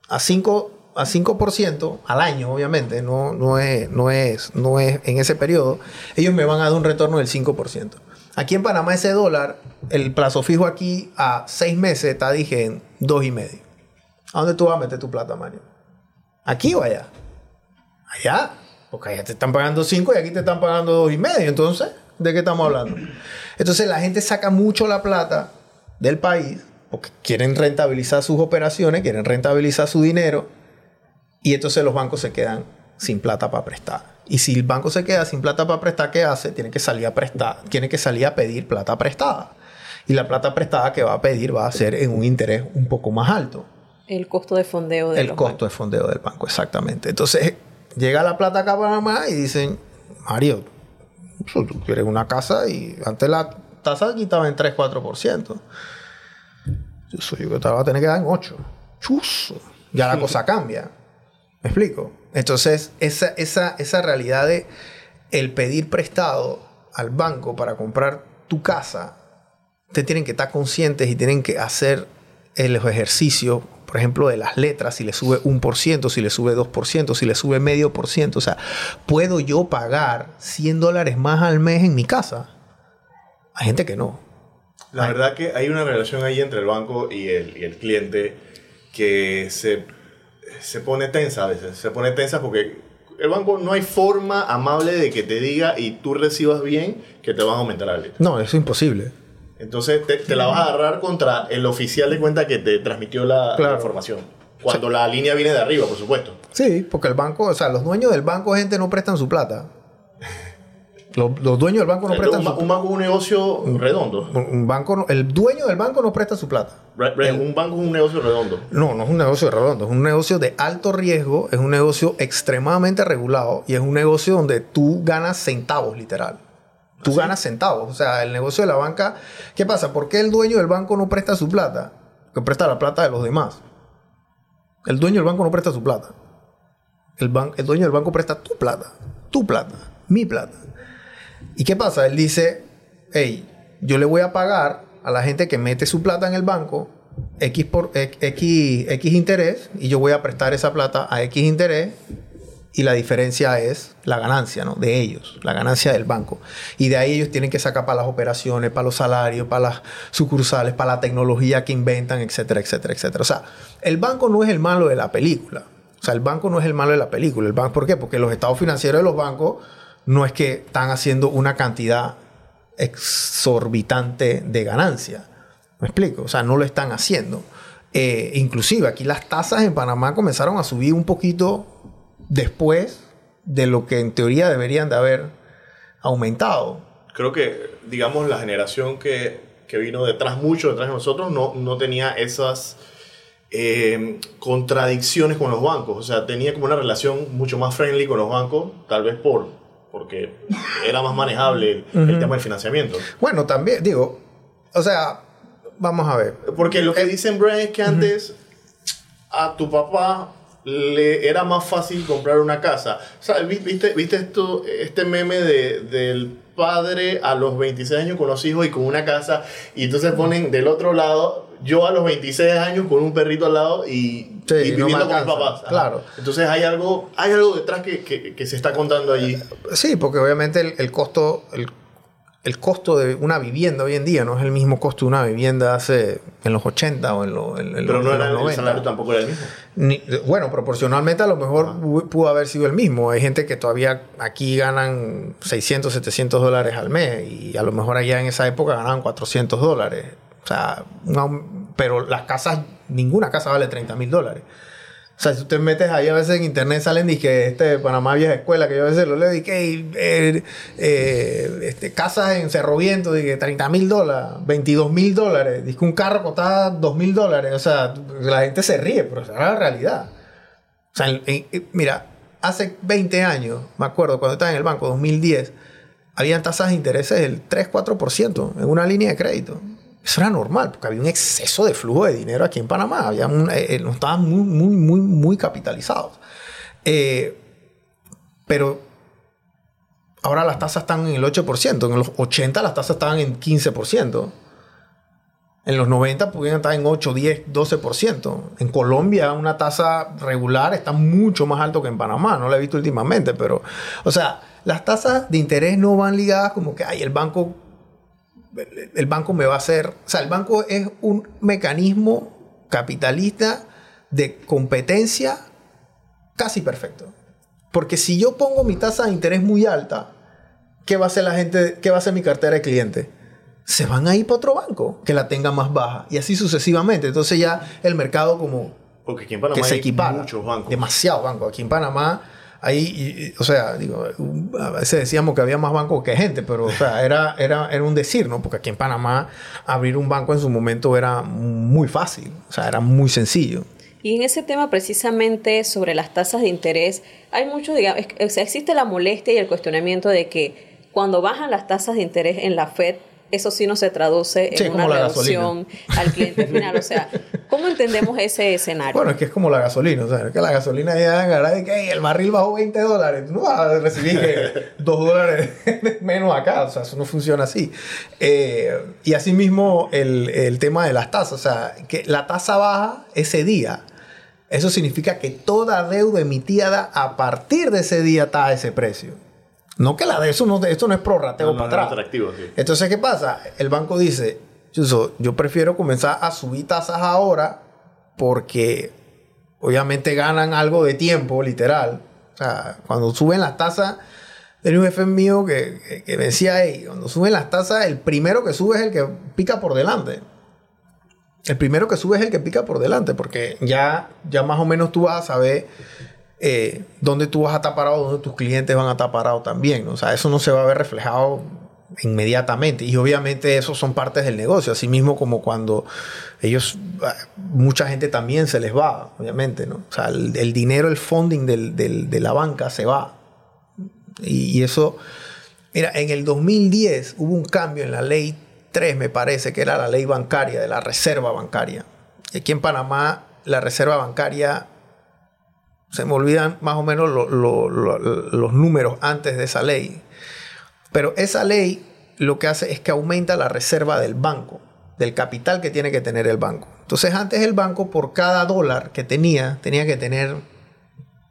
a 5, a 5% al año, obviamente, no, no, es, no, es, no es en ese periodo, ellos me van a dar un retorno del 5%. Aquí en Panamá ese dólar, el plazo fijo aquí a 6 meses está, dije, en 2,5. ¿A dónde tú vas a meter tu plata, Mario? ¿Aquí o allá? Allá. Porque allá te están pagando 5 y aquí te están pagando dos y medio. Entonces, ¿de qué estamos hablando? Entonces la gente saca mucho la plata del país porque quieren rentabilizar sus operaciones, quieren rentabilizar su dinero y entonces los bancos se quedan sin plata para prestar. Y si el banco se queda sin plata para prestar, ¿qué hace? Tiene que salir a prestar, tiene que salir a pedir plata prestada. Y la plata prestada que va a pedir va a ser en un interés un poco más alto El costo de fondeo de el los costo de fondeo del banco, exactamente. Entonces, llega la plata acá a Panamá y dicen, Mario, tú quieres una casa y antes la tasa aquí estaba en 3, 4%. Yo soy yo que te voy a tener que dar en 8. Chuzo. Ya la cosa cambia. ¿Me explico? Entonces, esa, esa, esa realidad de el pedir prestado al banco para comprar tu casa, te tienen que estar conscientes y tienen que hacer el ejercicio, por ejemplo, de las letras, si le sube un por ciento, si le sube 2%, si le sube medio por ciento. O sea, ¿puedo yo pagar 100 dólares más al mes en mi casa? Hay gente que no. La verdad que hay una relación ahí entre el banco y el, y el cliente que se, se pone tensa a veces. Se pone tensa porque el banco no hay forma amable de que te diga y tú recibas bien que te van a aumentar la letra. No, es imposible. Entonces te, te la vas a agarrar contra el oficial de cuenta que te transmitió la, información. Cuando la línea viene de arriba, por supuesto. Sí, porque el banco, o sea, los dueños del banco, gente, no prestan su plata. Los, los dueños del banco no un, prestan ba- su un banco es un negocio redondo. Un banco, el dueño del banco no presta su plata. Un banco es un negocio redondo. No, no es un negocio redondo, es un negocio de alto riesgo, es un negocio extremadamente regulado y es un negocio donde tú ganas centavos, literal. Tú ganas centavos. O sea, el negocio de la banca, ¿qué pasa? ¿Por qué el dueño del banco no presta su plata? Que presta la plata de los demás. El dueño del banco no presta su plata. El, ban- el dueño del banco presta tu plata, tu plata, mi plata. ¿Y qué pasa? Él dice, hey, yo le voy a pagar a la gente que mete su plata en el banco X, por, X, X interés y yo voy a prestar esa plata a X interés y la diferencia es la ganancia ¿no? de ellos, la ganancia del banco. Y de ahí ellos tienen que sacar para las operaciones, para los salarios, para las sucursales, para la tecnología que inventan, etcétera, etcétera, etcétera. O sea, el banco no es el malo de la película. O sea, el banco no es el malo de la película. El banco, ¿Por qué? Porque los estados financieros de los bancos no es que están haciendo una cantidad exorbitante de ganancia. ¿Me explico? O sea, no lo están haciendo. Eh, inclusive aquí las tasas en Panamá comenzaron a subir un poquito después de lo que en teoría deberían de haber aumentado. Creo que, digamos, la generación que, que vino detrás, mucho detrás de nosotros, no, no tenía esas, eh, contradicciones con los bancos. O sea, tenía como una relación mucho más friendly con los bancos, tal vez por porque era más manejable el tema del financiamiento. Bueno, también, digo, o sea, vamos a ver. Porque lo que eh, dicen, Brian, es que antes a tu papá le era más fácil comprar una casa. O sea, ¿viste, viste esto, este meme de, del padre a los 26 años con los hijos y con una casa? Y entonces ponen del otro lado, yo a los 26 años con un perrito al lado y, viviendo con mis papás. Claro. Entonces hay algo, hay algo detrás que, que, que, se está contando allí. Sí, porque obviamente el, el costo... El el costo de una vivienda hoy en día no es el mismo costo de una vivienda hace en los 80 o en, los en, Pero no era, el salario tampoco era el mismo. bueno, proporcionalmente a lo mejor ah. pudo haber sido el mismo. Hay gente que todavía aquí ganan 600, 700 dólares al mes y a lo mejor allá en esa época ganaban 400 dólares. O sea, pero las casas, ninguna casa vale 30 mil dólares. O sea, si usted metes ahí a veces en internet salen y que este Panamá vieja escuela, que yo a veces lo leo y que eh, eh, este, casas en Cerro Viento, de que 30 mil dólares, 22 mil dólares, dice que un carro costaba 2 mil dólares. O sea, la gente se ríe, pero esa es la realidad. O sea, mira, hace 20 años, me acuerdo, cuando estaba en el banco, 2010, habían tasas de intereses del 3-4% en una línea de crédito. Eso era normal, porque había un exceso de flujo de dinero aquí en Panamá. Había eh, eh, no estaban muy, muy, muy, muy capitalizados. Eh, pero ahora las tasas están en el 8%. En los 80 las tasas estaban en 15%. En los 90 podían estar en 8, 10, 12%. En Colombia una tasa regular está mucho más alto que en Panamá. No la he visto últimamente, pero... O sea, las tasas de interés no van ligadas como que, ay, el banco el banco me va a hacer, o sea, el banco es un mecanismo capitalista de competencia casi perfecto. Porque si yo pongo mi tasa de interés muy alta, ¿qué va a hacer la gente, qué va a hacer mi cartera de cliente? Se van a ir para otro banco que la tenga más baja y así sucesivamente. Entonces ya el mercado como porque aquí en Panamá se equipara. hay muchos bancos. Demasiados bancos. Aquí en Panamá ahí, o sea, digo, a veces decíamos que había más bancos que gente, pero, o sea, era, era, era un decir, ¿no? Porque aquí en Panamá abrir un banco en su momento era muy fácil, o sea, era muy sencillo. Y en ese tema precisamente sobre las tasas de interés, hay mucho, digamos, sea, existe la molestia y el cuestionamiento de que cuando bajan las tasas de interés en la Fed, eso sí no se traduce en una reducción al cliente final. O sea, ¿cómo entendemos ese escenario? Bueno, es que es como la gasolina. O sea, que la gasolina ya agarra de que el barril bajó 20 dólares. No vas a recibir 2 dólares menos acá. O sea, eso no funciona así. Eh, y asimismo, el, el tema de las tasas. O sea, que la tasa baja ese día. Eso significa que toda deuda emitida a partir de ese día está a ese precio. No que la de eso no, esto no es prorrateo para atrás. atractivo, sí. Entonces, ¿qué pasa? El banco dice, yo prefiero comenzar a subir tasas ahora porque obviamente ganan algo de tiempo, literal. O sea, cuando suben las tasas, tenía un jefe mío que, que, me decía, hey, cuando suben las tasas, el primero que sube es el que pica por delante. El primero que sube es el que pica por delante, porque ya, ya más o menos tú vas a saber eh, dónde tú vas a estar parado, dónde tus clientes van a estar parados también. O sea, eso no se va a ver reflejado inmediatamente. Y obviamente eso son partes del negocio, así mismo como cuando ellos, mucha gente también se les va, obviamente, ¿no? O sea, el, dinero, el funding de la banca se va. Y, y, eso, mira, en el 2010 hubo un cambio en la ley 3, me parece, que era la ley bancaria, de la reserva bancaria. Aquí en Panamá, la reserva bancaria se me olvidan más o menos los números antes de esa ley. Pero esa ley lo que hace es que aumenta la reserva del banco, del capital que tiene que tener el banco. Entonces antes el banco por cada dólar que tenía, tenía que tener,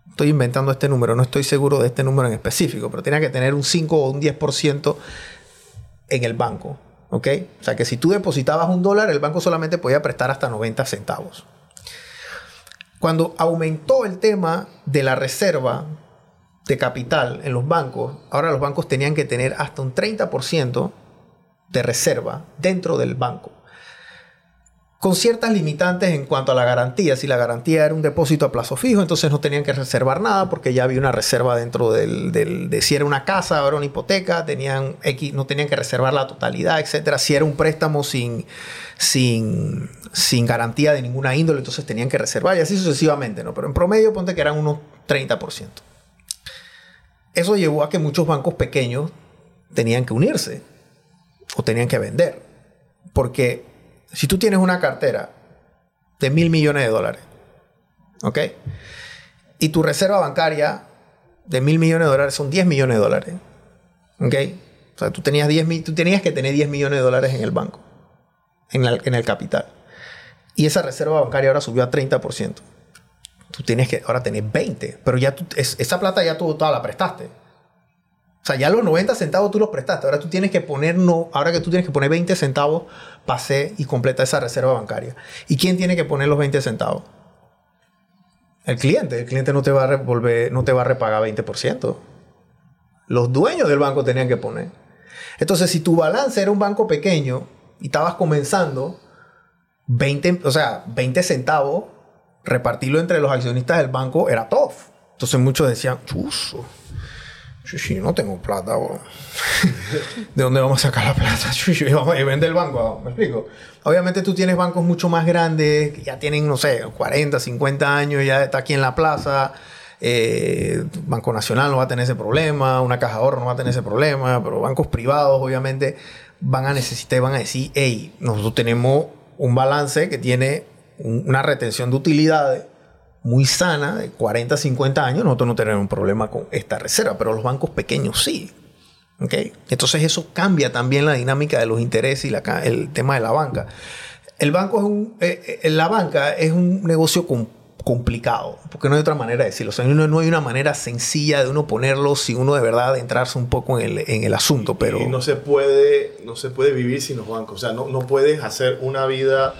estoy inventando este número, no estoy seguro de este número en específico, pero tenía que tener un 5 o un 10% en el banco. ¿Ok? O sea que si tú depositabas un dólar, el banco solamente podía prestar hasta 90 centavos. Cuando aumentó el tema de la reserva de capital en los bancos, ahora los bancos tenían que tener hasta un 30% de reserva dentro del banco. Con ciertas limitantes en cuanto a la garantía. Si la garantía era un depósito a plazo fijo, entonces no tenían que reservar nada porque ya había una reserva dentro del, de si era una casa era una hipoteca, tenían X, no tenían que reservar la totalidad, etc. Si era un préstamo sin, sin, sin garantía de ninguna índole, entonces tenían que reservar y así sucesivamente, ¿no? Pero en promedio ponte que eran unos 30%. Eso llevó a que muchos bancos pequeños tenían que unirse o tenían que vender. Porque si tú tienes una cartera de mil millones de dólares, ¿ok? Y tu reserva bancaria de mil millones de dólares son 10 millones de dólares, ¿ok? O sea, tú tenías, 10, tú tenías que tener 10 millones de dólares en el banco, en el, en el capital. Y esa reserva bancaria ahora subió a 30%. Tú tienes que ahora tener 20, pero ya esa plata ya tú toda la prestaste. O sea, ya los 90 centavos tú los prestaste. Ahora tú tienes que poner, no, ahora que tú tienes que poner 20 centavos, pase y completa esa reserva bancaria. ¿Y quién tiene que poner los 20 centavos? El cliente. El cliente no te va a revolver, no te va a repagar 20%. Los dueños del banco tenían que poner. Entonces, si tu balance era un banco pequeño y estabas comenzando, 20, o sea, 20 centavos, repartirlo entre los accionistas del banco era tough. Entonces muchos decían, chuso, yo no tengo plata, ¿De dónde vamos a sacar la plata? y vende el banco, ¿me explico? Obviamente tú tienes bancos mucho más grandes, que ya tienen, no sé, 40, 50 años, ya está aquí en la plaza. Eh, Banco Nacional no va a tener ese problema, una caja de ahorro no va a tener ese problema, pero bancos privados obviamente van a necesitar y van a decir, hey, nosotros tenemos un balance que tiene una retención de utilidades muy sana, de 40, 50 años, nosotros no tenemos un problema con esta reserva, pero los bancos pequeños sí. ¿Okay? Entonces eso cambia también la dinámica de los intereses y el tema de la banca. El banco es un, eh, eh, la banca es un negocio complicado, porque no hay otra manera de decirlo. O sea, no, no, hay una manera sencilla de uno ponerlo si uno de verdad entrarse un poco en el, en el asunto. Pero... Y no se, puede, no se puede vivir sin los bancos. O sea, no, no puedes hacer una vida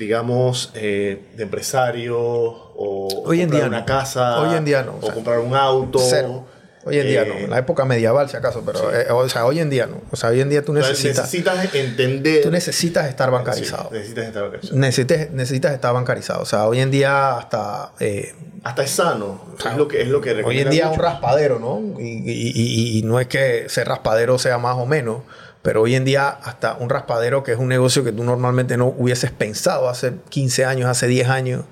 digamos, eh, de empresario o hoy en comprar día una casa hoy en día no, o, comprar un auto. Hoy en día no, en la época medieval si acaso, pero eh, o sea, hoy en día no. O sea, hoy en día tú necesitas... necesitas entender... Tú necesitas estar bancarizado. necesitas estar bancarizado. Necesitas, estar bancarizado. O sea, hoy en día hasta... Eh, hasta es sano. es lo que, es lo que Hoy en día un raspadero, ¿no? Y, y, y, no es que ser raspadero sea más o menos, pero hoy en día hasta un raspadero, que es un negocio que tú normalmente no hubieses pensado hace 15 años, hace 10 años,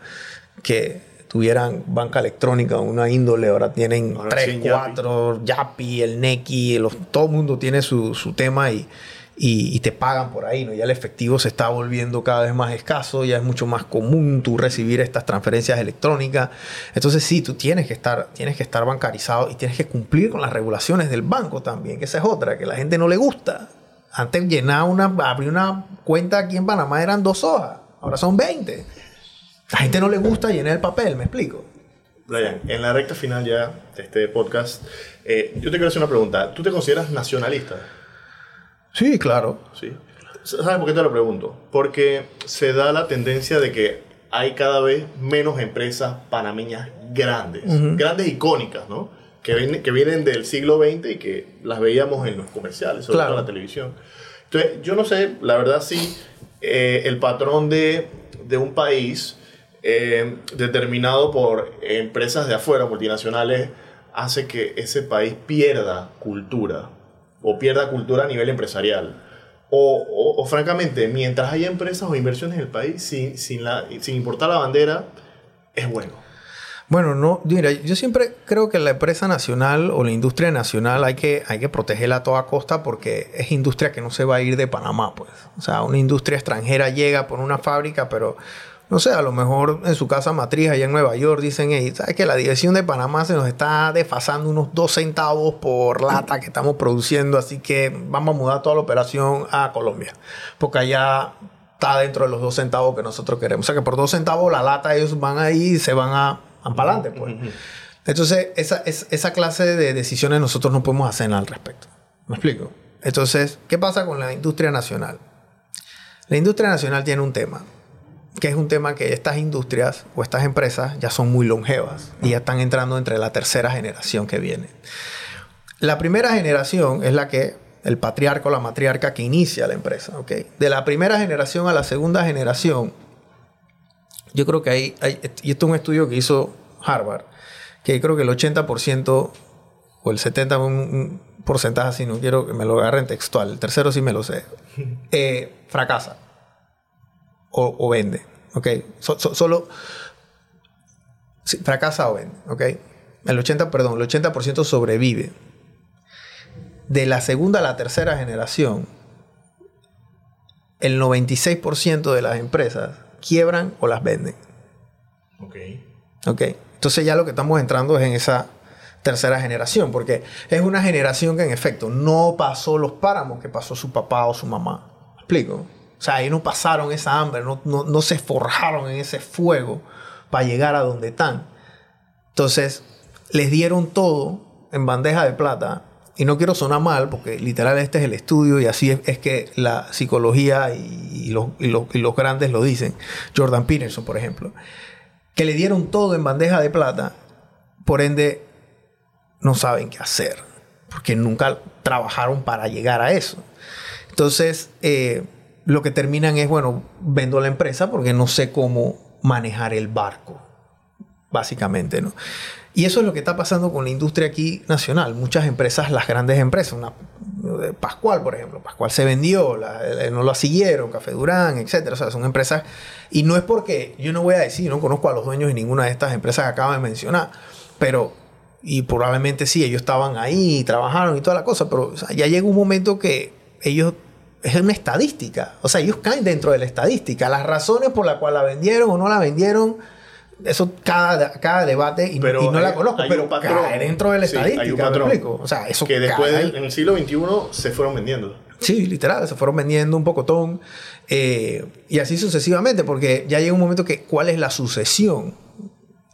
que tuvieran banca electrónica, una índole, ahora tienen 3, 4, Yapi, el Neki, todo el mundo tiene su, su tema y, y, te pagan por ahí, ¿no? Ya el efectivo se está volviendo cada vez más escaso, ya es mucho más común tú recibir estas transferencias electrónicas. Entonces sí, tú tienes que estar, tienes que estar bancarizado y tienes que cumplir con las regulaciones del banco también, que esa es otra, que a la gente no le gusta. Antes llenar una, abrir una cuenta aquí en Panamá eran dos hojas, ahora son 20. La gente no le gusta llenar el papel, ¿me explico? Brian, en la recta final ya de este podcast, eh, yo te quiero hacer una pregunta. ¿Tú te consideras nacionalista? Sí, claro. Sí. ¿Sabes por qué te lo pregunto? Porque se da la tendencia de que hay cada vez menos empresas panameñas grandes, grandes icónicas, ¿no? Que, vienen, que vienen del siglo XX y que las veíamos en los comerciales, sobre todo en la televisión. Entonces, yo no sé, la verdad sí, eh, el patrón de, de un país eh, determinado por empresas de afuera, multinacionales, hace que ese país pierda cultura o pierda cultura a nivel empresarial. O, francamente, mientras haya empresas o inversiones en el país, sin, sin, la, sin importar la bandera, es bueno. Bueno, no, mira, yo siempre creo que la empresa nacional o la industria nacional hay que, hay que protegerla a toda costa porque es industria que no se va a ir de Panamá, pues. O sea, una industria extranjera llega por una fábrica, pero no sé, a lo mejor en su casa matriz allá en Nueva York dicen, hey, ¿sabes que la dirección de Panamá se nos está desfasando unos dos centavos por lata que estamos produciendo? Así que vamos a mudar toda la operación a Colombia, porque allá está dentro de los dos centavos que nosotros queremos. O sea que por dos centavos la lata ellos van ahí y se van a, a pa'lante, pues. Entonces, esa, esa clase de decisiones nosotros no podemos hacer nada al respecto. ¿Me explico? Entonces, ¿qué pasa con la industria nacional? La industria nacional tiene un tema que es un tema que estas industrias o estas empresas ya son muy longevas y ya están entrando entre la tercera generación que viene. La primera generación es la que el patriarca o la matriarca que inicia la empresa. De la primera generación a la segunda generación, yo creo que hay, y esto es un estudio que hizo Harvard, que creo que el 80% o el 70% un porcentaje así, no quiero que me lo agarren textual, el tercero sí me lo sé, eh, fracasa. O, vende. ¿Ok? solo fracasa o vende. ¿Ok? El 80, perdón, el 80% sobrevive. De la segunda a la tercera generación, el 96% de las empresas quiebran o las venden. Ok. Ok. Entonces ya lo que estamos entrando es en esa tercera generación, porque es una generación que en efecto no pasó los páramos que pasó su papá o su mamá. ¿Me explico? O sea, ahí no pasaron esa hambre, no, no se forjaron en ese fuego para llegar a donde están. Entonces, les dieron todo en bandeja de plata. Y no quiero sonar mal, porque literal este es el estudio y así es, que la psicología y, los, y, los, grandes lo dicen. Jordan Peterson, por ejemplo. Que le dieron todo en bandeja de plata, por ende no saben qué hacer, porque nunca trabajaron para llegar a eso. Entonces, eh, lo que terminan es, bueno, vendo la empresa porque no sé cómo manejar el barco, básicamente, ¿no? Y eso es lo que está pasando con la industria aquí nacional. Muchas empresas, las grandes empresas, una, eh, Pascual, por ejemplo, Pascual se vendió, eh, no la siguieron, Café Durán, etcétera. O sea, son empresas. Y no es porque yo no voy a decir, no conozco a los dueños de ninguna de estas empresas que acabo de mencionar, pero. Y probablemente sí, ellos estaban ahí, trabajaron y toda la cosa, pero ya llega un momento que ellos es una estadística. O sea, ellos caen dentro de la estadística. Las razones por las cuales la vendieron o no la vendieron eso cada, cada debate y, no la conozco, pero cae dentro de la estadística, O sea, eso que después en el siglo XXI se fueron vendiendo. Sí, literal, se fueron vendiendo un pocotón eh, y así sucesivamente, porque ya llega un momento que ¿cuál es la sucesión?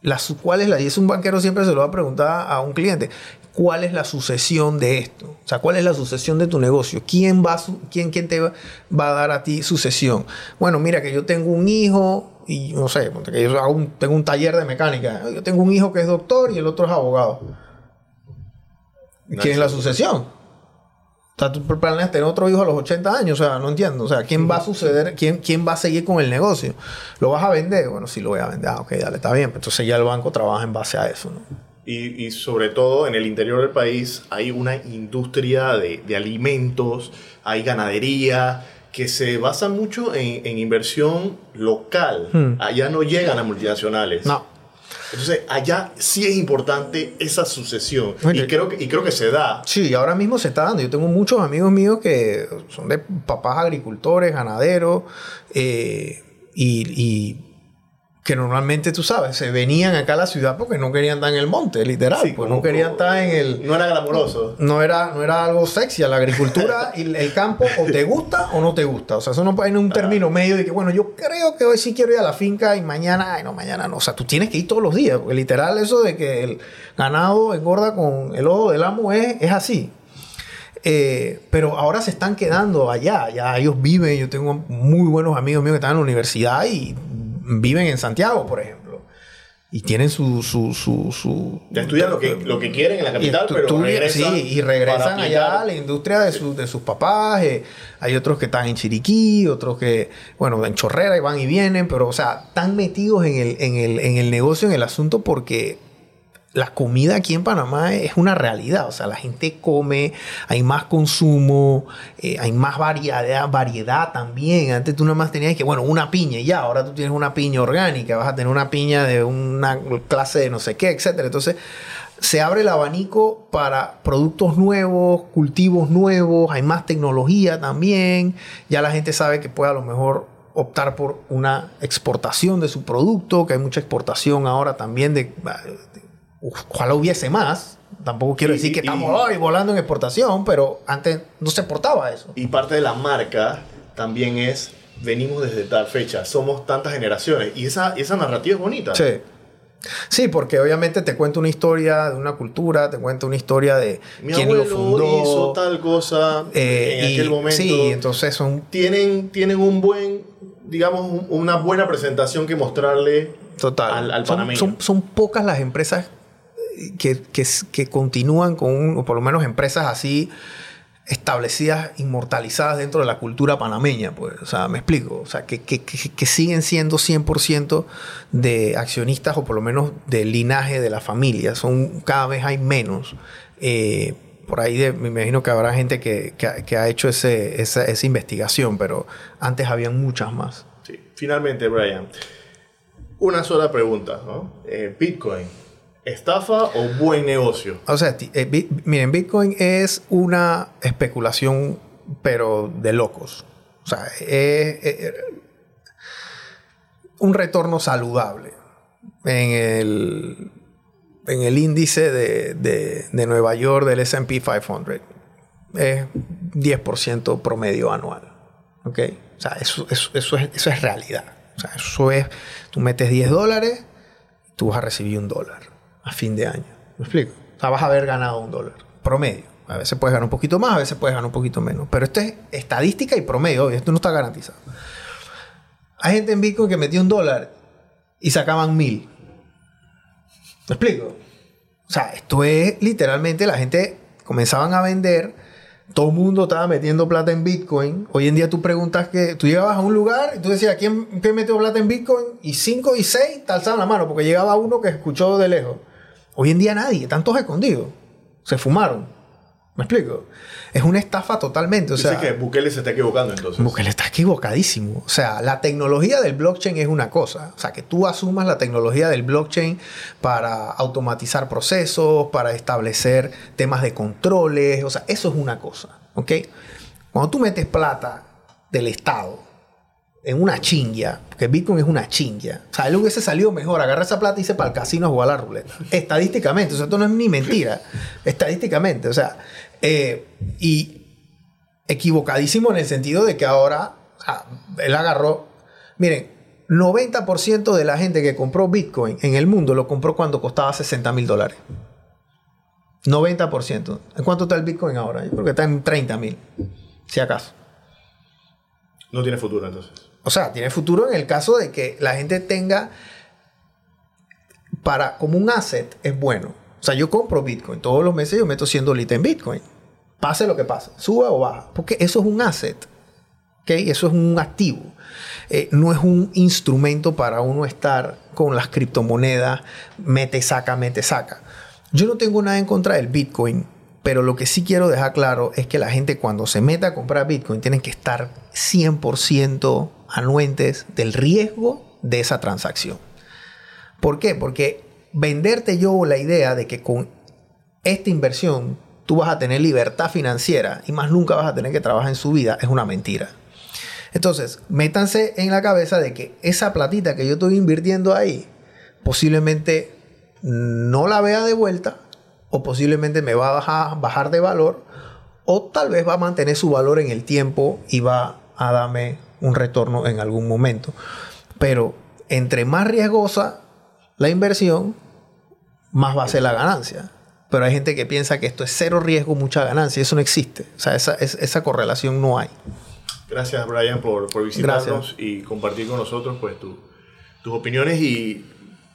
La, ¿Cuál es la? Y es un banquero siempre se lo va a preguntar a un cliente. ¿Cuál es la sucesión de esto? O sea, ¿cuál es la sucesión de tu negocio? ¿Quién, va, quién, quién te va a dar a ti sucesión? Bueno, mira que yo tengo un hijo, y no sé, que yo tengo un taller de mecánica. Yo tengo un hijo que es doctor y el otro es abogado. ¿Quién es la sucesión? O sea, tú planeas tener otro hijo a los 80 años, o sea, no entiendo. O sea, ¿quién va a suceder? ¿Quién, quién va a seguir con el negocio? ¿Lo vas a vender? Bueno, sí lo voy a vender. Ah, ok, dale, está bien. Entonces ya el banco trabaja en base a eso, ¿no? Y, y, sobre todo en el interior del país hay una industria de, de alimentos, hay ganadería, que se basa mucho en, inversión local. Hmm. Allá no llegan a multinacionales. No. Entonces, allá sí es importante esa sucesión. y, creo que, y creo que se da. Sí, ahora mismo se está dando. Yo tengo muchos amigos míos que son de papás agricultores, ganaderos, eh, y que normalmente, tú sabes, se venían acá a la ciudad porque no querían estar en el monte, literal. pues no querían estar en el... No era glamuroso. No era, no era algo sexy. La agricultura y el campo o te gusta o no te gusta. O sea, eso no hay un término medio de que, bueno, yo creo que hoy sí quiero ir a la finca y mañana, ay, no, mañana no. O sea, tú tienes que ir todos los días. Porque literal eso de que el ganado engorda con el ojo del amo es, es así. Eh, pero ahora se están quedando allá, ya ellos viven, yo tengo muy buenos amigos míos que están en la universidad y viven en Santiago, por ejemplo. Y tienen su... su, su, su ya estudian lo que, lo que quieren en la capital, pero regresan Sí, y regresan allá a la industria de, de sus papás. Eh, hay otros que están en Chiriquí, otros que, bueno, en Chorrera y van y vienen, pero, o sea, están metidos en el, en el, en el negocio, en el asunto, porque la comida aquí en Panamá es una realidad. O sea, la gente come, hay más consumo, eh, hay más variedad, variedad también. Antes tú nada más tenías que, bueno, una piña y ya. Ahora tú tienes una piña orgánica, vas a tener una piña de una clase de no sé qué, etc. Entonces, se abre el abanico para productos nuevos, cultivos nuevos, hay más tecnología también. Ya la gente sabe que puede a lo mejor optar por una exportación de su producto, que hay mucha exportación ahora también de ojalá hubiese más. Tampoco quiero decir que estamos hoy volando en exportación, pero antes no se exportaba eso. Y parte de la marca también es, venimos desde tal fecha, somos tantas generaciones. Y esa, esa narrativa es bonita. Sí. Sí, porque obviamente te cuenta una historia de una cultura, te cuenta una historia de Mi quién lo fundó. hizo tal cosa eh, en aquel momento. Sí, entonces son... Tienen, tienen un buen, digamos, una buena presentación que mostrarle Total. al, panameño. son, son, pocas las empresas que, que, continúan con, por lo menos empresas así establecidas, inmortalizadas dentro de la cultura panameña, pues, o sea, me explico, o sea, que, que, siguen siendo 100% de accionistas o por lo menos del linaje de la familia, son cada vez hay menos. Eh, por ahí me imagino que habrá gente que, que ha hecho ese, esa, esa, investigación, pero antes habían muchas más. Finalmente, Brian, una sola pregunta, ¿no? Eh, Bitcoin, ¿estafa o buen negocio? O sea, eh, miren, Bitcoin es una especulación, pero de locos. O sea, es un retorno saludable en el, en el índice de, de Nueva York del SP 500. Es 10% promedio anual. ¿Ok? O sea, eso, eso, eso, es, eso es realidad. O sea, eso es, tú metes 10 dólares, tú vas a recibir un dólar a fin de año. ¿Me explico? O sea, vas a haber ganado un dólar promedio. A veces puedes ganar un poquito más, a veces puedes ganar un poquito menos. Pero esto es estadística y promedio, esto no está garantizado. Hay gente en Bitcoin que metió un dólar y sacaban mil. ¿Me explico? O sea, esto es literalmente la gente comenzaban a vender todo el mundo estaba metiendo plata en Bitcoin. Hoy en día tú preguntas que tú llegabas a un lugar y tú decías, ¿quién, quién metió plata en Bitcoin? Y 5 y 6 te alzaban la mano porque llegaba uno que escuchó de lejos. Hoy en día nadie, están todos escondidos. Se fumaron. ¿Me explico? Es una estafa totalmente. O Dice que Bukele se está equivocando entonces. Bukele está equivocadísimo. O sea, la tecnología del blockchain es una cosa. O sea, que tú asumas la tecnología del blockchain para automatizar procesos, para establecer temas de controles. O sea, eso es una cosa. ¿Ok? Cuando tú metes plata del Estado en una chingia, porque Bitcoin es una chingia. O sea, él hubiese salido mejor, agarrar esa plata y irse para el casino a jugar a la ruleta. Estadísticamente, o sea, esto no es ni mentira. Estadísticamente, o sea, eh, y equivocadísimo en el sentido de que ahora, él agarró, miren, 90% de la gente que compró Bitcoin en el mundo lo compró cuando costaba 60 mil dólares. 90%. ¿En cuánto está el Bitcoin ahora? Yo creo que está en 30 mil, si acaso. No tiene futuro entonces. O sea, tiene futuro en el caso de que la gente tenga para como un asset es bueno. O sea, yo compro Bitcoin. Todos los meses yo meto 100 dólares en Bitcoin. Pase lo que pase. Suba o baja. Porque eso es un asset. ¿Ok? Eso es un activo. Eh, no es un instrumento para uno estar con las criptomonedas, mete, saca, mete, saca. Yo no tengo nada en contra del Bitcoin, pero lo que sí quiero dejar claro es que la gente cuando se meta a comprar Bitcoin tienen que estar 100% anuentes del riesgo de esa transacción. ¿Por qué? Porque venderte yo la idea de que con esta inversión tú vas a tener libertad financiera y más nunca vas a tener que trabajar en su vida es una mentira. Entonces, métanse en la cabeza de que esa platita que yo estoy invirtiendo ahí posiblemente no la vea de vuelta o posiblemente me va a bajar, de valor o tal vez va a mantener su valor en el tiempo y va a darme un retorno en algún momento. Pero entre más riesgosa la inversión, más va a ser la ganancia. Pero hay gente que piensa que esto es cero riesgo, mucha ganancia. Eso no existe. O sea, esa, esa correlación no hay. Gracias, Brian, por, por visitarnos y compartir con nosotros pues, tus opiniones y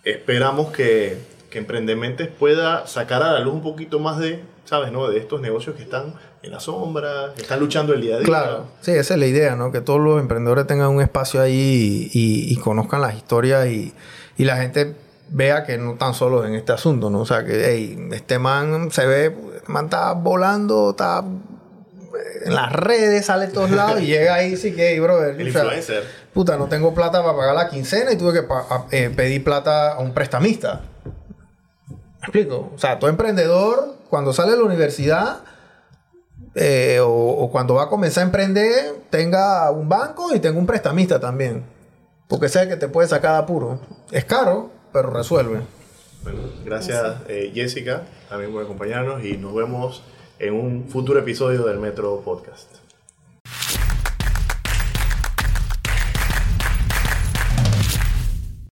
esperamos que, que Emprendementes pueda sacar a la luz un poquito más de, ¿sabes? No? De estos negocios que están en la sombra, que están luchando el día a día. Claro, sí, esa es la idea, ¿no? Que todos los emprendedores tengan un espacio ahí y, conozcan las historias y, la gente vea que no están solos en este asunto, ¿no? O sea, que hey, este man se ve, este man está volando, está en las redes, sale de todos lados y llega ahí, sí que, hey, brother. El influencer. Puta, no tengo plata para pagar la quincena y tuve que eh, pedir plata a un prestamista. ¿Me explico? O sea, todo emprendedor, cuando sale de la universidad, eh, o, cuando va a comenzar a emprender, tenga un banco y tenga un prestamista también. Porque sé que te puede sacar de apuro. Es caro, pero resuelve. Bueno, gracias eh, Jessica también por acompañarnos y nos vemos en un futuro episodio del Metro Podcast.